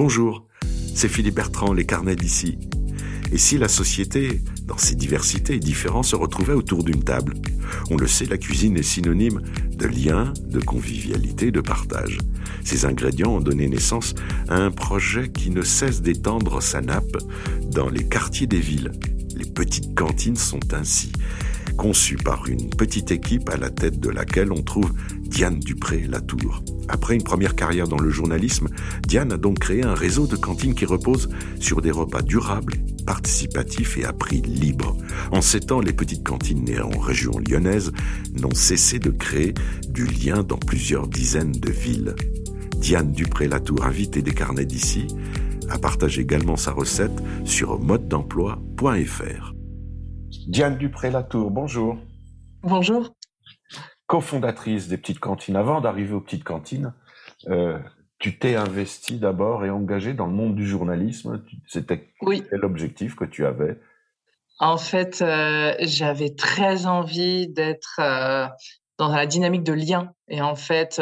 Bonjour, c'est Philippe Bertrand, les carnets d'ici. Et si la société, dans ses diversités et différences, se retrouvait autour d'une table On le sait, la cuisine est synonyme de lien, de convivialité, de partage. Ces ingrédients ont donné naissance à un projet qui ne cesse d'étendre sa nappe dans les quartiers des villes. Les petites cantines sont ainsi conçues par une petite équipe à la tête de laquelle on trouve Diane Dupré-Latour. Après une première carrière dans le journalisme, Diane a donc créé un réseau de cantines qui repose sur des repas durables, participatifs et à prix libre. En sept ans, les petites cantines nées en région lyonnaise n'ont cessé de créer du lien dans plusieurs dizaines de villes. Diane Dupré-Latour, invitée des carnets d'ici, a partagé également sa recette sur mode-d'emploi.fr. Diane Dupré-Latour, bonjour. Bonjour cofondatrice des petites cantines, avant d'arriver aux petites cantines, euh, tu t'es investi d'abord et engagé dans le monde du journalisme. C'était oui. quel objectif que tu avais? En fait, euh, j'avais très envie d'être euh, dans la dynamique de lien. Et en fait,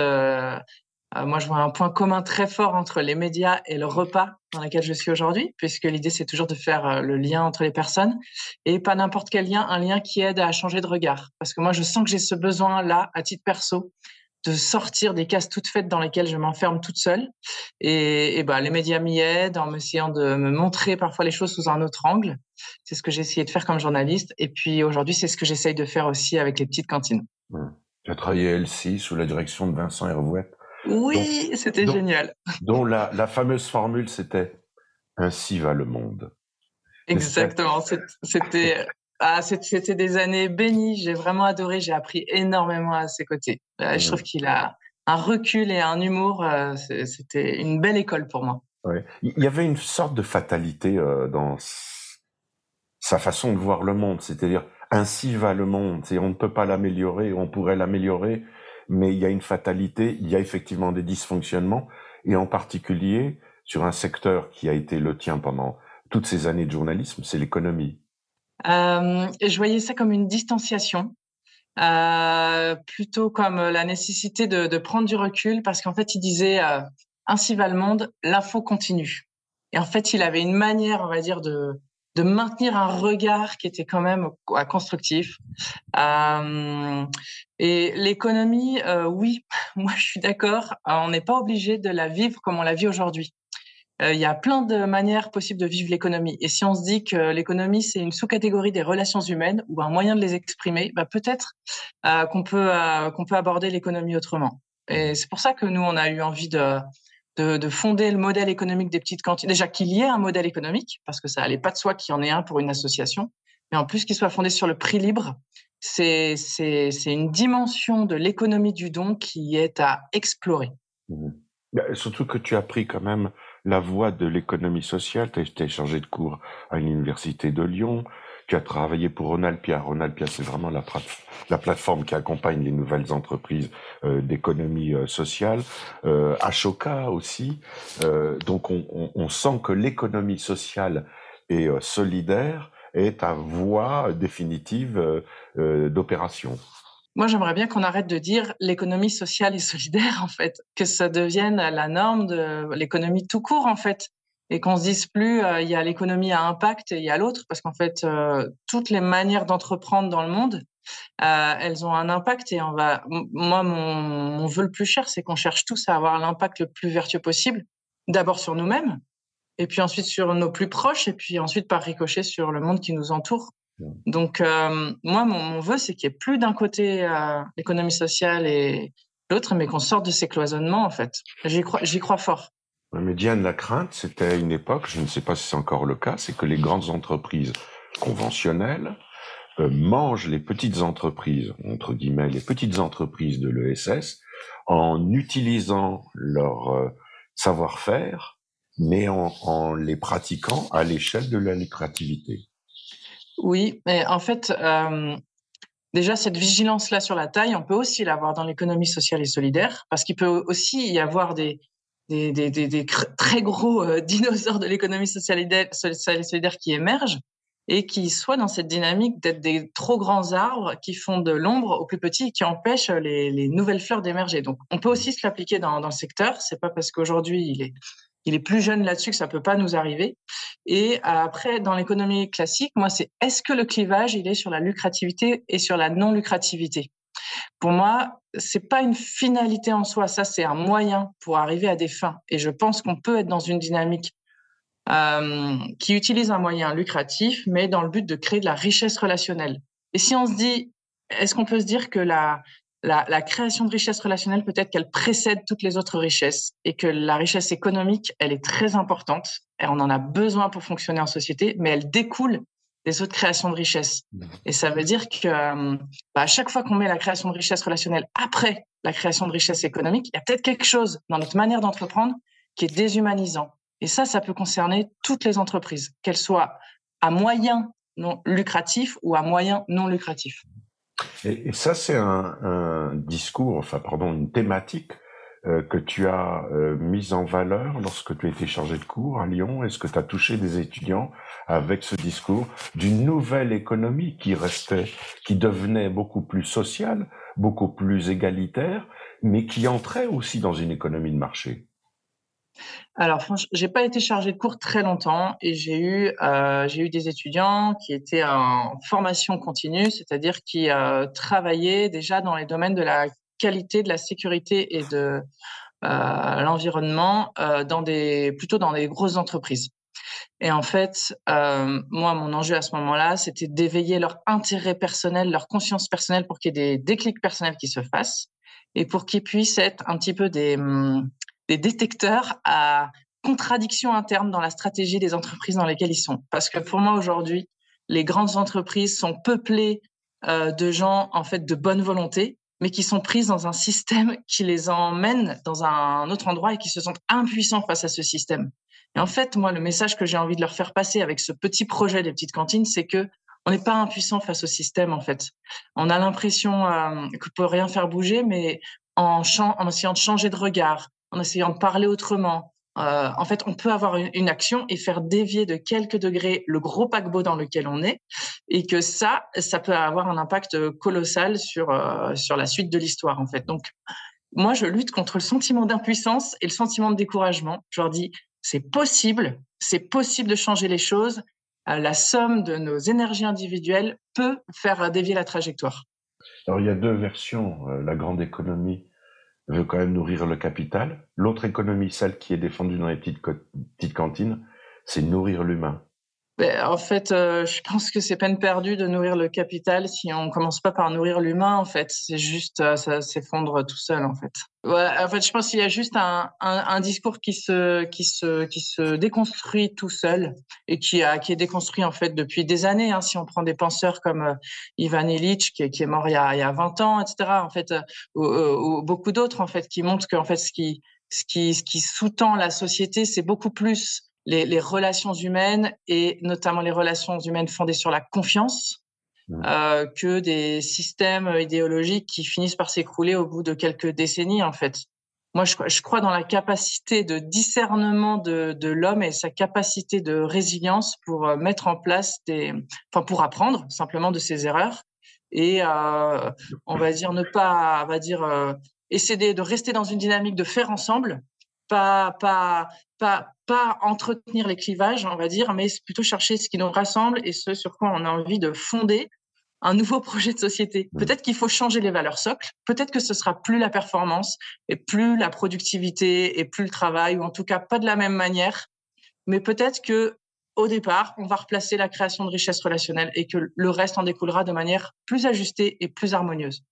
moi, je vois un point commun très fort entre les médias et le repas dans lequel je suis aujourd'hui, puisque l'idée, c'est toujours de faire euh, le lien entre les personnes et pas n'importe quel lien, un lien qui aide à changer de regard. Parce que moi, je sens que j'ai ce besoin-là, à titre perso, de sortir des cases toutes faites dans lesquelles je m'enferme toute seule. Et, et bah, les médias m'y aident en essayant de me montrer parfois les choses sous un autre angle. C'est ce que j'ai essayé de faire comme journaliste. Et puis aujourd'hui, c'est ce que j'essaye de faire aussi avec les petites cantines. Tu as travaillé à LCI sous la direction de Vincent Hervouette. Oui, c'était génial. Dont la, la fameuse formule, c'était Ainsi va le monde. Exactement. C'était. Ah, c'était des années bénies. J'ai vraiment adoré. J'ai appris énormément à ses côtés. Euh, je trouve qu'il a un recul et un humour. Euh, c'était une belle école pour moi. Ouais. Il y avait une sorte de fatalité euh, dans sa façon de voir le monde. C'est-à-dire, ainsi va le monde. Et on ne peut pas l'améliorer. On pourrait l'améliorer, mais il y a une fatalité, il y a effectivement des dysfonctionnements, et en particulier sur un secteur qui a été le tien pendant toutes ces années de journalisme, c'est l'économie. Euh, je voyais ça comme une distanciation, euh, plutôt comme la nécessité de, prendre du recul, parce qu'en fait, il disait euh, ainsi va le monde, l'info continue. Et en fait, il avait une manière, on va dire, de, de maintenir un regard qui était quand même constructif. Euh, et l'économie, euh, oui, moi je suis d'accord, on n'est pas obligé de la vivre comme on la vit aujourd'hui. Euh, il y a plein de manières possibles de vivre l'économie. Et si on se dit que l'économie, c'est une sous-catégorie des relations humaines ou un moyen de les exprimer, bah peut-être qu'on peut, qu'on peut aborder l'économie autrement. Et c'est pour ça que nous, on a eu envie de, de, de, fonder le modèle économique des petites cantines. Déjà qu'il y ait un modèle économique, parce que ça allait pas de soi qu'il y en ait un pour une association, mais en plus qu'il soit fondé sur le prix libre. C'est une dimension de l'économie du don qui est à explorer. Mmh. Bah, surtout que tu as pris quand même la voie de l'économie sociale. Tu as été chargé de cours à l'université de Lyon. Tu as travaillé pour Ronalpia. Ronalpia, c'est vraiment la, la, plateforme qui accompagne les nouvelles entreprises euh, d'économie euh, sociale. Euh, Ashoka aussi. Donc, on, on, sent que l'économie sociale et solidaire est ta voie définitive d'opération. Moi, j'aimerais bien qu'on arrête de dire l'économie sociale et solidaire, en fait, que ça devienne la norme de l'économie tout court, en fait et qu'on se dise plus euh, il y a l'économie à impact et il y a l'autre parce qu'en fait euh, toutes les manières d'entreprendre dans le monde euh, elles ont un impact et on va moi mon, mon vœu le plus cher c'est qu'on cherche tous à avoir l'impact le plus vertueux possible d'abord sur nous-mêmes et puis ensuite sur nos plus proches et puis ensuite par ricochet sur le monde qui nous entoure. Donc euh, moi mon, mon vœu c'est qu'il y ait plus d'un côté euh, l'économie sociale et l'autre mais qu'on sorte de ces cloisonnements en fait. J'y crois j'y crois fort mais Diane, la crainte, c'était à une époque, je ne sais pas si c'est encore le cas, c'est que les grandes entreprises conventionnelles euh, mangent les petites entreprises, entre guillemets, les petites entreprises de l'ESS, en utilisant leur euh, savoir-faire, mais en, les pratiquant à l'échelle de la lucrativité. Oui, mais en fait, euh, déjà, cette vigilance-là sur la taille, on peut aussi l'avoir dans l'économie sociale et solidaire, parce qu'il peut aussi y avoir des, des, des, des, des très gros euh, dinosaures de l'économie sociale et solidaire qui émergent et qui soient dans cette dynamique d'être des trop grands arbres qui font de l'ombre aux plus petits et qui empêchent les, les nouvelles fleurs d'émerger. Donc, on peut aussi se l'appliquer dans, dans le secteur. C'est pas parce qu'aujourd'hui il est il est plus jeune là-dessus que ça peut pas nous arriver. Et après, dans l'économie classique, moi, c'est est-ce que le clivage, il est sur la lucrativité et sur la non-lucrativité? Pour moi, c'est pas une finalité en soi, ça, c'est un moyen pour arriver à des fins. Et je pense qu'on peut être dans une dynamique euh, qui utilise un moyen lucratif, mais dans le but de créer de la richesse relationnelle. Et si on se dit, est-ce qu'on peut se dire que la, la, création de richesse relationnelle, peut-être qu'elle précède toutes les autres richesses et que la richesse économique, elle est très importante et on en a besoin pour fonctionner en société, mais elle découle des autres créations de richesse. Et ça veut dire que euh, bah, à chaque fois qu'on met la création de richesse relationnelle après la création de richesse économique, il y a peut-être quelque chose dans notre manière d'entreprendre qui est déshumanisant. Et ça, ça peut concerner toutes les entreprises, qu'elles soient à moyen non lucratif ou à moyen non lucratif. Et, ça, c'est un, discours, enfin, pardon, une thématique que tu as euh, mise en valeur lorsque tu étais chargé de cours à Lyon? Est-ce que tu as touché des étudiants avec ce discours d'une nouvelle économie qui restait, qui devenait beaucoup plus sociale, beaucoup plus égalitaire, mais qui entrait aussi dans une économie de marché? Alors, franchement, j'ai pas été chargée de cours très longtemps et j'ai eu, euh, eu des étudiants qui étaient en formation continue, c'est-à-dire qui euh, travaillaient déjà dans les domaines de la qualité, de la sécurité et de euh, l'environnement, dans des, plutôt dans des grosses entreprises. Et en fait, moi, mon enjeu à ce moment-là, c'était d'éveiller leur intérêt personnel, leur conscience personnelle pour qu'il y ait des déclics personnels qui se fassent et pour qu'ils puissent être un petit peu des, hum, détecteurs à contradictions internes dans la stratégie des entreprises dans lesquelles ils sont. Parce que pour moi aujourd'hui, les grandes entreprises sont peuplées euh, de gens en fait de bonne volonté, mais qui sont prises dans un système qui les emmène dans un autre endroit et qui se sentent impuissants face à ce système. Et en fait, moi, le message que j'ai envie de leur faire passer avec ce petit projet des petites cantines, c'est que on n'est pas impuissant face au système en fait. On a l'impression euh, qu'on peut rien faire bouger, mais en, en essayant de changer de regard, en essayant de parler autrement. Euh, en fait, on peut avoir une, action et faire dévier de quelques degrés le gros paquebot dans lequel on est, et que ça, ça peut avoir un impact colossal sur euh, sur la suite de l'histoire, en fait. Donc, moi, je lutte contre le sentiment d'impuissance et le sentiment de découragement. Je leur dis, c'est possible, c'est possible de changer les choses. Euh, la somme de nos énergies individuelles peut faire dévier la trajectoire. Alors, il y a deux versions. la grande économie veut quand même nourrir le capital. L'autre économie, celle qui est défendue dans les petites, petites cantines, c'est nourrir l'humain. Ben, en fait, euh, je pense que c'est peine perdue de nourrir le capital si on commence pas par nourrir l'humain. En fait, c'est juste euh, ça s'effondre tout seul. En fait, ouais, en fait, je pense qu'il y a juste un, un, un, discours qui se qui se qui se déconstruit tout seul et qui a qui est déconstruit en fait depuis des années. Hein, si on prend des penseurs comme euh, Ivan Illich qui, qui, est mort il y, a, il y a 20 ans, etc. En fait, ou, ou beaucoup d'autres en fait qui montrent qu'en fait ce qui ce qui ce qui sous-tend la société, c'est beaucoup plus les, les, relations humaines et notamment les relations humaines fondées sur la confiance mmh. euh, que des systèmes idéologiques qui finissent par s'écrouler au bout de quelques décennies en fait. Moi, je, je crois dans la capacité de discernement de, de l'homme et sa capacité de résilience pour euh, mettre en place des, enfin pour apprendre simplement de ses erreurs et euh, on va dire ne pas, on va dire euh, essayer de rester dans une dynamique de faire ensemble pas, pas, pas, pas entretenir les clivages, on va dire, mais plutôt chercher ce qui nous rassemble et ce sur quoi on a envie de fonder un nouveau projet de société. Peut-être qu'il faut changer les valeurs socles. Peut-être que ce sera plus la performance et plus la productivité et plus le travail, ou en tout cas pas de la même manière. Mais peut-être que au départ, on va replacer la création de richesses relationnelles et que le reste en découlera de manière plus ajustée et plus harmonieuse.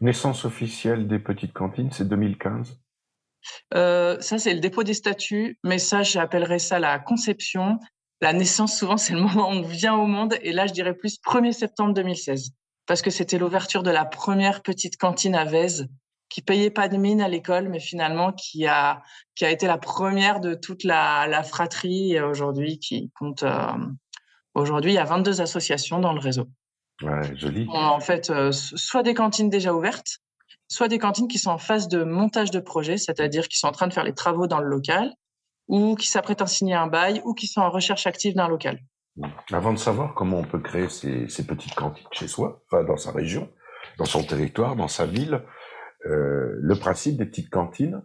Naissance officielle des petites cantines, c'est 2015 euh, ça, c'est le dépôt des statuts, mais ça, j'appellerais ça la conception. La naissance, souvent, c'est le moment où on vient au monde. Et là, je dirais plus 1er septembre 2016, parce que c'était l'ouverture de la première petite cantine à Vèze, qui payait pas de mine à l'école, mais finalement qui a qui a été la première de toute la, la fratrie aujourd'hui, qui compte euh, aujourd'hui il y a 22 associations dans le réseau. Ouais, joli. En fait, euh, soit des cantines déjà ouvertes, soit des cantines qui sont en phase de montage de projet, c'est-à-dire qui sont en train de faire les travaux dans le local, ou qui s'apprêtent à signer un bail, ou qui sont en recherche active d'un local. Avant de savoir comment on peut créer ces, petites cantines chez soi, dans sa région, dans son territoire, dans sa ville, euh, le principe des petites cantines,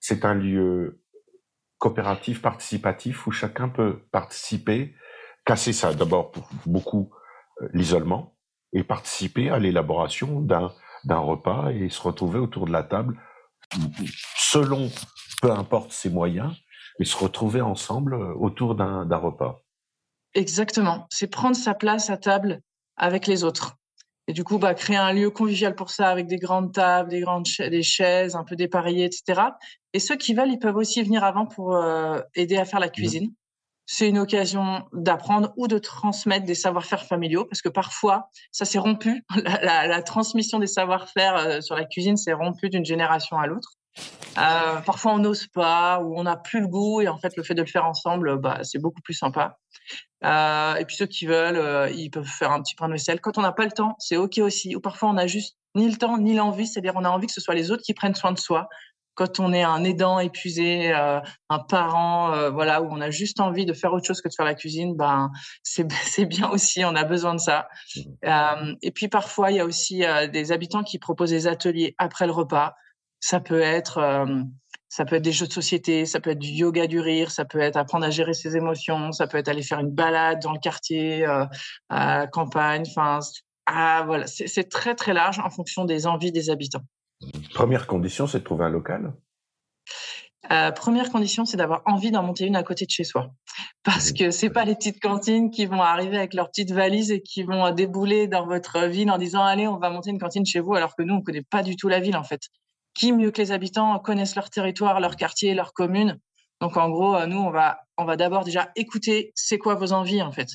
c'est un lieu coopératif, participatif, où chacun peut participer, casser ça d'abord beaucoup euh, l'isolement, et participer à l'élaboration d'un d'un repas et se retrouver autour de la table, selon peu importe ses moyens, mais se retrouver ensemble euh, autour d'un repas. Exactement, c'est prendre sa place à table avec les autres. Et du coup, bah, créer un lieu convivial pour ça, avec des grandes tables, des grandes des chaises, un peu dépareillées, etc. Et ceux qui veulent, ils peuvent aussi venir avant pour euh, aider à faire la mmh. cuisine. C'est une occasion d'apprendre ou de transmettre des savoir-faire familiaux, parce que parfois, ça s'est rompu. La, transmission des savoir-faire euh, sur la cuisine s'est rompue d'une génération à l'autre. Euh, parfois, on n'ose pas ou on n'a plus le goût, et en fait, le fait de le faire ensemble, bah, c'est beaucoup plus sympa. Euh, et puis ceux qui veulent, ils peuvent faire un petit pain de vaisselle. Quand on n'a pas le temps, c'est OK aussi. Ou parfois, on n'a juste ni le temps ni l'envie, c'est-à-dire on a envie que ce soit les autres qui prennent soin de soi. Quand on est un aidant épuisé, euh, un parent, voilà, où on a juste envie de faire autre chose que de faire la cuisine, ben c'est bien aussi. On a besoin de ça. Mmh. et puis parfois, il y a aussi des habitants qui proposent des ateliers après le repas. Ça peut être ça peut être des jeux de société, ça peut être du yoga du rire, ça peut être apprendre à gérer ses émotions, ça peut être aller faire une balade dans le quartier, euh, à la campagne. Enfin, ah, voilà, c'est très très large en fonction des envies des habitants. Première condition, c'est de trouver un local. Euh, première condition, c'est d'avoir envie d'en monter une à côté de chez soi. Parce que c'est pas les petites cantines qui vont arriver avec leurs petites valises et qui vont débouler dans votre ville en disant allez, on va monter une cantine chez vous, alors que nous, on connaît pas du tout la ville en fait qui mieux que les habitants connaissent leur territoire, leur quartier, leur commune? Donc en gros, euh, nous, on va, on va d'abord déjà écouter c'est quoi vos envies en fait.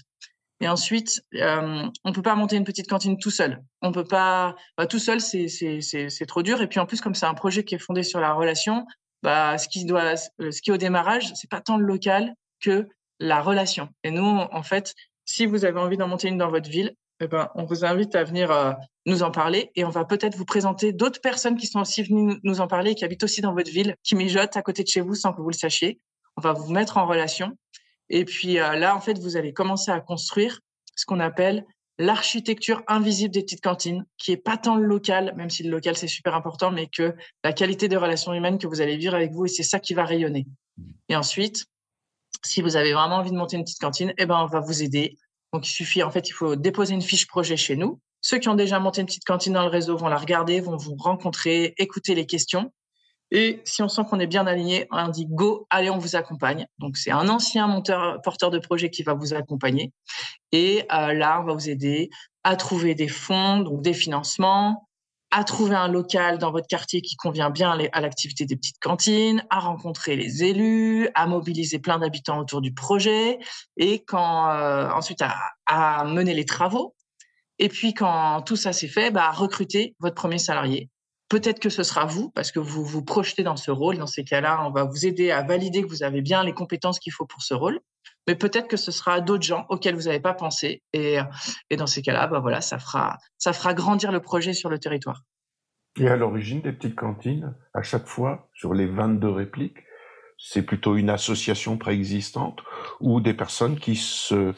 Et ensuite, euh, on peut pas monter une petite cantine tout seul. On peut pas bah, tout seul, c'est trop dur. Et puis en plus, comme c'est un projet qui est fondé sur la relation, bah ce qui doit, ce qui est au démarrage, c'est pas tant le local que la relation. Et nous, en fait, si vous avez envie d'en monter une dans votre ville, eh ben, on vous invite à venir euh, nous en parler et on va peut-être vous présenter d'autres personnes qui sont aussi venues nous en parler, qui habitent aussi dans votre ville, qui mijotent à côté de chez vous sans que vous le sachiez. On va vous mettre en relation. Et puis euh, là, en fait, vous allez commencer à construire ce qu'on appelle l'architecture invisible des petites cantines, qui est pas tant le local, même si le local c'est super important, mais que la qualité des relations humaines que vous allez vivre avec vous, et c'est ça qui va rayonner. Et ensuite, si vous avez vraiment envie de monter une petite cantine, eh ben on va vous aider donc, il suffit, en fait, il faut déposer une fiche projet chez nous. Ceux qui ont déjà monté une petite cantine dans le réseau vont la regarder, vont vous rencontrer, écouter les questions. Et si on sent qu'on est bien aligné, on dit go, allez, on vous accompagne. Donc, c'est un ancien monteur, porteur de projet qui va vous accompagner. Et euh, là, on va vous aider à trouver des fonds, donc des financements, à trouver un local dans votre quartier qui convient bien à l'activité des petites cantines, à rencontrer les élus, à mobiliser plein d'habitants autour du projet, et euh, ensuite à, mener les travaux. Et puis quand tout ça s'est fait, bah, recruter votre premier salarié. Peut-être que ce sera vous, parce que vous vous projetez dans ce rôle. Dans ces cas-là, on va vous aider à valider que vous avez bien les compétences qu'il faut pour ce rôle mais peut-être que ce sera d'autres gens auxquels vous n'avez pas pensé. Et, et dans ces cas-là, bah voilà, ça fera, ça fera grandir le projet sur le territoire. Et à l'origine des petites cantines, à chaque fois, sur les 22 répliques, c'est plutôt une association préexistante ou des personnes qui se,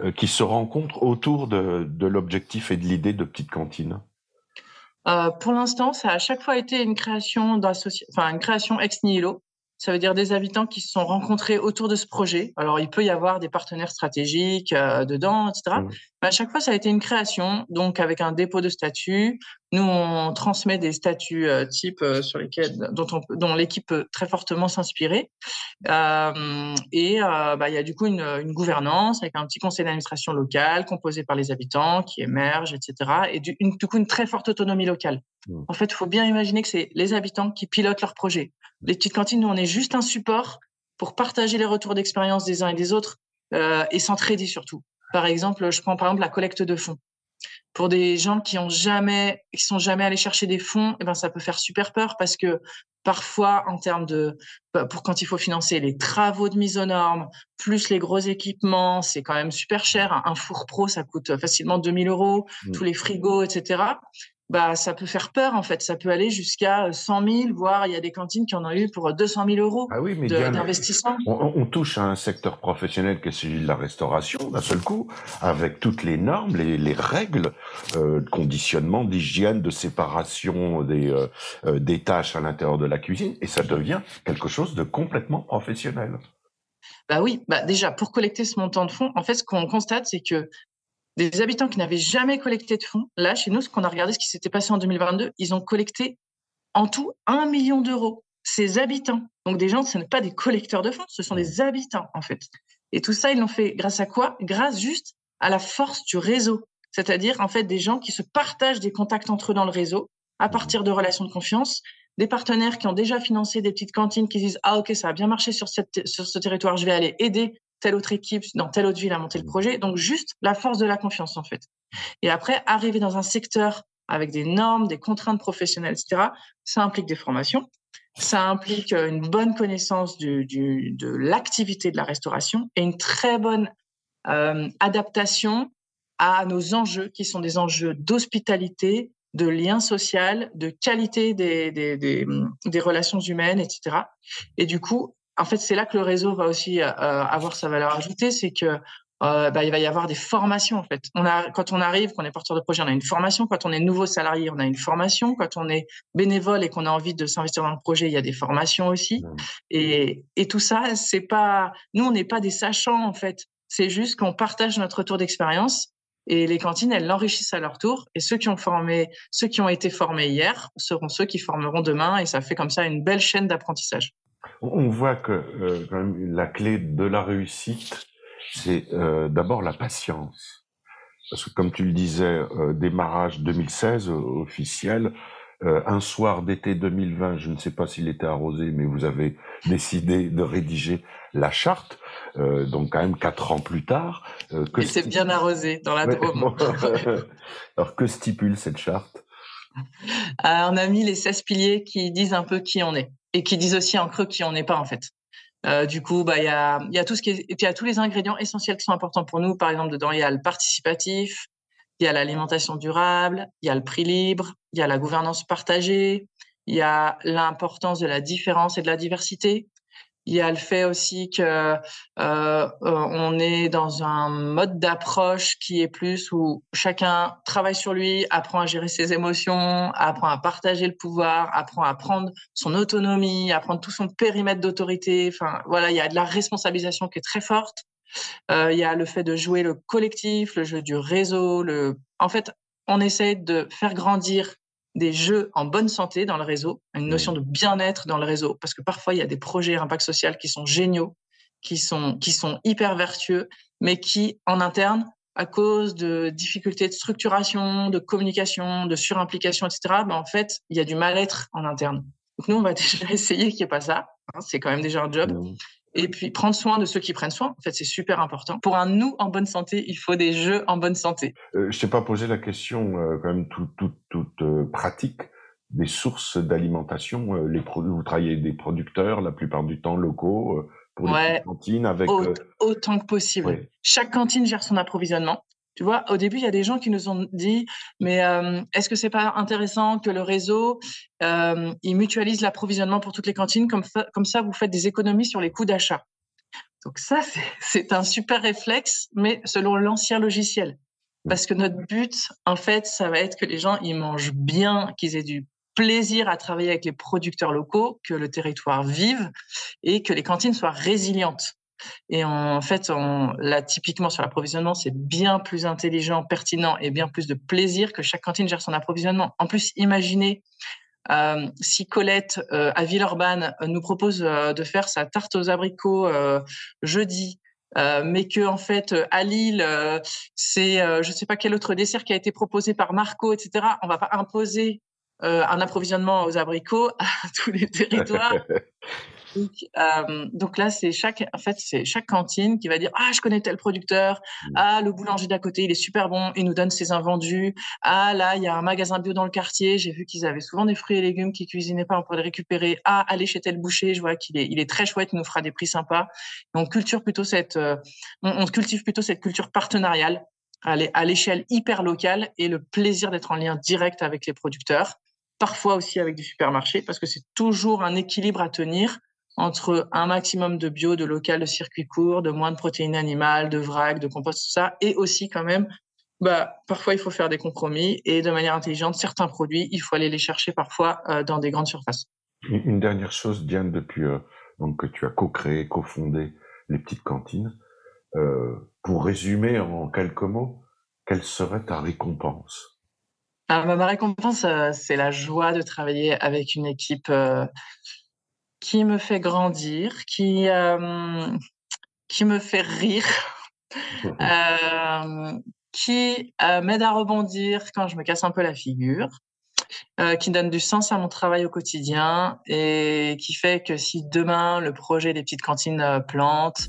euh, qui se rencontrent autour de l'objectif et de l'idée de petites cantines? Euh, Pour l'instant, ça a à chaque fois été une création, enfin, une création ex nihilo. Ça veut dire des habitants qui se sont rencontrés autour de ce projet. Alors, il peut y avoir des partenaires stratégiques euh, dedans, etc. Mais à chaque fois, ça a été une création, donc avec un dépôt de statut. Nous, on transmet des statuts euh, types euh, sur lesquels, dont, on, dont l'équipe peut très fortement s'inspirer. Euh, et bah, il y a du coup une, une, gouvernance avec un petit conseil d'administration local composé par les habitants qui émergent, etc. Et du, une, du coup, une très forte autonomie locale. Mmh. En fait, il faut bien imaginer que c'est les habitants qui pilotent leur projet. Les petites cantines, nous, on est juste un support pour partager les retours d'expérience des uns et des autres euh, et s'entraider surtout. Par exemple, je prends par exemple la collecte de fonds. Pour des gens qui ont jamais, qui sont jamais allés chercher des fonds, eh ben ça peut faire super peur parce que parfois en termes de, bah, pour quand il faut financer les travaux de mise aux normes, plus les gros équipements, c'est quand même super cher. Un four pro, ça coûte facilement 2000 euros, mmh. tous les frigos, etc. bah, ça peut faire peur en fait. Ça peut aller jusqu'à 100 000, voire il y a des cantines qui en ont eu pour 200 000 euros ah oui, d'investissement. On, touche à un secteur professionnel qui est celui de la restauration d'un seul coup, avec toutes les normes, les, règles euh, de conditionnement, d'hygiène, de séparation des, euh, euh, des tâches à l'intérieur de la cuisine, et ça devient quelque chose de complètement professionnel. Bah oui, bah déjà pour collecter ce montant de fonds, en fait, ce qu'on constate, c'est que des habitants qui n'avaient jamais collecté de fonds. Là, chez nous, ce qu'on a regardé, ce qui s'était passé en 2022, ils ont collecté en tout un million d'euros. Ces habitants, donc des gens, ce ne sont pas des collecteurs de fonds, ce sont des habitants en fait. Et tout ça, ils l'ont fait grâce à quoi? Grâce juste à la force du réseau, c'est-à-dire en fait des gens qui se partagent des contacts entre eux dans le réseau à partir de relations de confiance, des partenaires qui ont déjà financé des petites cantines qui disent ah ok ça a bien marché sur, cette, sur ce territoire, je vais aller aider telle autre équipe dans telle autre ville à monter le projet. Donc, juste la force de la confiance, en fait. Et après, arriver dans un secteur avec des normes, des contraintes professionnelles, etc., ça implique des formations. Ça implique euh, une bonne connaissance du, de l'activité de la restauration et une très bonne euh, adaptation à nos enjeux, qui sont des enjeux d'hospitalité, de lien social, de qualité des, des, des, des, relations humaines, etc. Et du coup, en fait, c'est là que le réseau va aussi euh, euh, avoir sa valeur ajoutée, c'est que euh, bah, il va y avoir des formations en fait. On a, quand on arrive, qu'on est porteur de projet, on a une formation. Quand on est nouveau salarié, on a une formation. Quand on est bénévole et qu'on a envie de s'investir dans le projet, il y a des formations aussi. Mmh. Et, et tout ça, c'est pas, nous, on n'est pas des sachants en fait. C'est juste qu'on partage notre retour d'expérience et les cantines, elles l'enrichissent à leur tour. Et ceux qui ont formé, ceux qui ont été formés hier seront ceux qui formeront demain. Et ça fait comme ça une belle chaîne d'apprentissage. On voit que euh, quand même, la clé de la réussite, c'est euh, d'abord la patience. Parce que comme tu le disais, euh, démarrage 2016 officiel, un soir d'été 2020, je ne sais pas s'il était arrosé, mais vous avez décidé de rédiger la charte. donc quand même quatre ans plus tard. que Et c'est bien arrosé dans la Drôme. Alors que stipule cette charte? On a mis les 16 piliers qui disent un peu qui on est et qui disent aussi en creux qui on n'est pas en fait. Euh, du coup, bah il y a, y a tout ce qui est, y a tous les ingrédients essentiels qui sont importants pour nous. Par exemple, dedans il y a le participatif, il y a l'alimentation durable, il y a le prix libre, il y a la gouvernance partagée, il y a l'importance de la différence et de la diversité, il y a le fait aussi que euh, euh, on est dans un mode d'approche qui est plus où chacun travaille sur lui, apprend à gérer ses émotions, apprend à partager le pouvoir, apprend à prendre son autonomie, à prendre tout son périmètre d'autorité. Enfin, voilà, il y a de la responsabilisation qui est très forte. Euh, il y a le fait de jouer le collectif, le jeu du réseau. Le... En fait, on essaie de faire grandir des jeux en bonne santé dans le réseau, une notion de bien-être dans le réseau, parce que parfois il y a des projets à impact social qui sont géniaux, qui sont, qui sont hyper vertueux, mais qui, en interne, à cause de difficultés de structuration, de communication, de surimplication, etc., ben en fait, il y a du mal-être en interne. Donc nous, on va déjà essayer qu'il n'y ait pas ça. Hein, c'est quand même déjà un job. Et puis prendre soin de ceux qui prennent soin. En fait, c'est super important. Pour un nous en bonne santé, il faut des jeux en bonne santé. Euh, je t'ai pas posé la question euh, quand même toute tout, tout, euh, pratique des sources d'alimentation. Euh, les vous travaillez des producteurs la plupart du temps locaux pour les cantines avec autant que possible. Chaque cantine gère son approvisionnement. Tu vois, au début, il y a des gens qui nous ont dit, mais euh, est-ce que c'est pas intéressant que le réseau euh, il mutualise l'approvisionnement pour toutes les cantines, comme, comme ça, vous faites des économies sur les coûts d'achat? Donc ça, c'est un super réflexe, mais selon l'ancien logiciel. Parce que notre but, en fait, ça va être que les gens, ils mangent bien, qu'ils aient du plaisir à travailler avec les producteurs locaux, que le territoire vive et que les cantines soient résilientes. Et en fait, on, là, typiquement sur l'approvisionnement, c'est bien plus intelligent, pertinent et bien plus de plaisir que chaque cantine gère son approvisionnement. En plus, imaginez euh, si Colette euh, à Villeurbanne nous propose euh, de faire sa tarte aux abricots jeudi, mais que en fait à Lille c'est je ne sais pas quel autre dessert qui a été proposé par Marco, etc. On va pas imposer un approvisionnement aux abricots à tous les territoires. Donc, euh, donc là, c'est chaque, en fait, c'est chaque cantine qui va dire ah je connais tel producteur, mmh. ah le boulanger d'à côté il est super bon, il nous donne ses invendus, ah là il y a un magasin bio dans le quartier, j'ai vu qu'ils avaient souvent des fruits et légumes qu'ils cuisinaient pas, on pourrait les récupérer, ah allez chez tel boucher, je vois qu'il est, il est très chouette, il nous fera des prix sympas. Donc culture plutôt cette, euh, on, on cultive plutôt cette culture partenariale. À l'échelle hyper locale et le plaisir d'être en lien direct avec les producteurs, parfois aussi avec des supermarchés, parce que c'est toujours un équilibre à tenir entre un maximum de bio, de local, de circuit court, de moins de protéines animales, de vrac, de compost, tout ça, et aussi quand même, bah, parfois il faut faire des compromis et de manière intelligente, certains produits, il faut aller les chercher parfois euh, dans des grandes surfaces. Une dernière chose, Diane, depuis euh, donc, que tu as co-créé, co-fondé les petites cantines, euh, pour résumer en quelques mots, quelle serait ta récompense? Ah, bah, Ma récompense, c'est la joie de travailler avec une équipe qui me fait grandir, qui, qui me fait rire, qui m'aide à rebondir quand je me casse un peu la figure. qui donne du sens à mon travail au quotidien et qui fait que si demain le projet des petites cantines plante,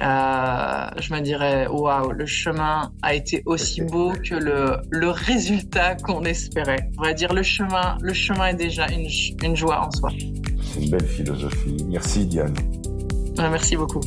euh, je me dirais, waouh, le chemin a été aussi beau que le, le résultat qu'on espérait. On va dire, le chemin, le chemin est déjà une, une joie en soi. C'est une belle philosophie. Merci Diane. merci beaucoup.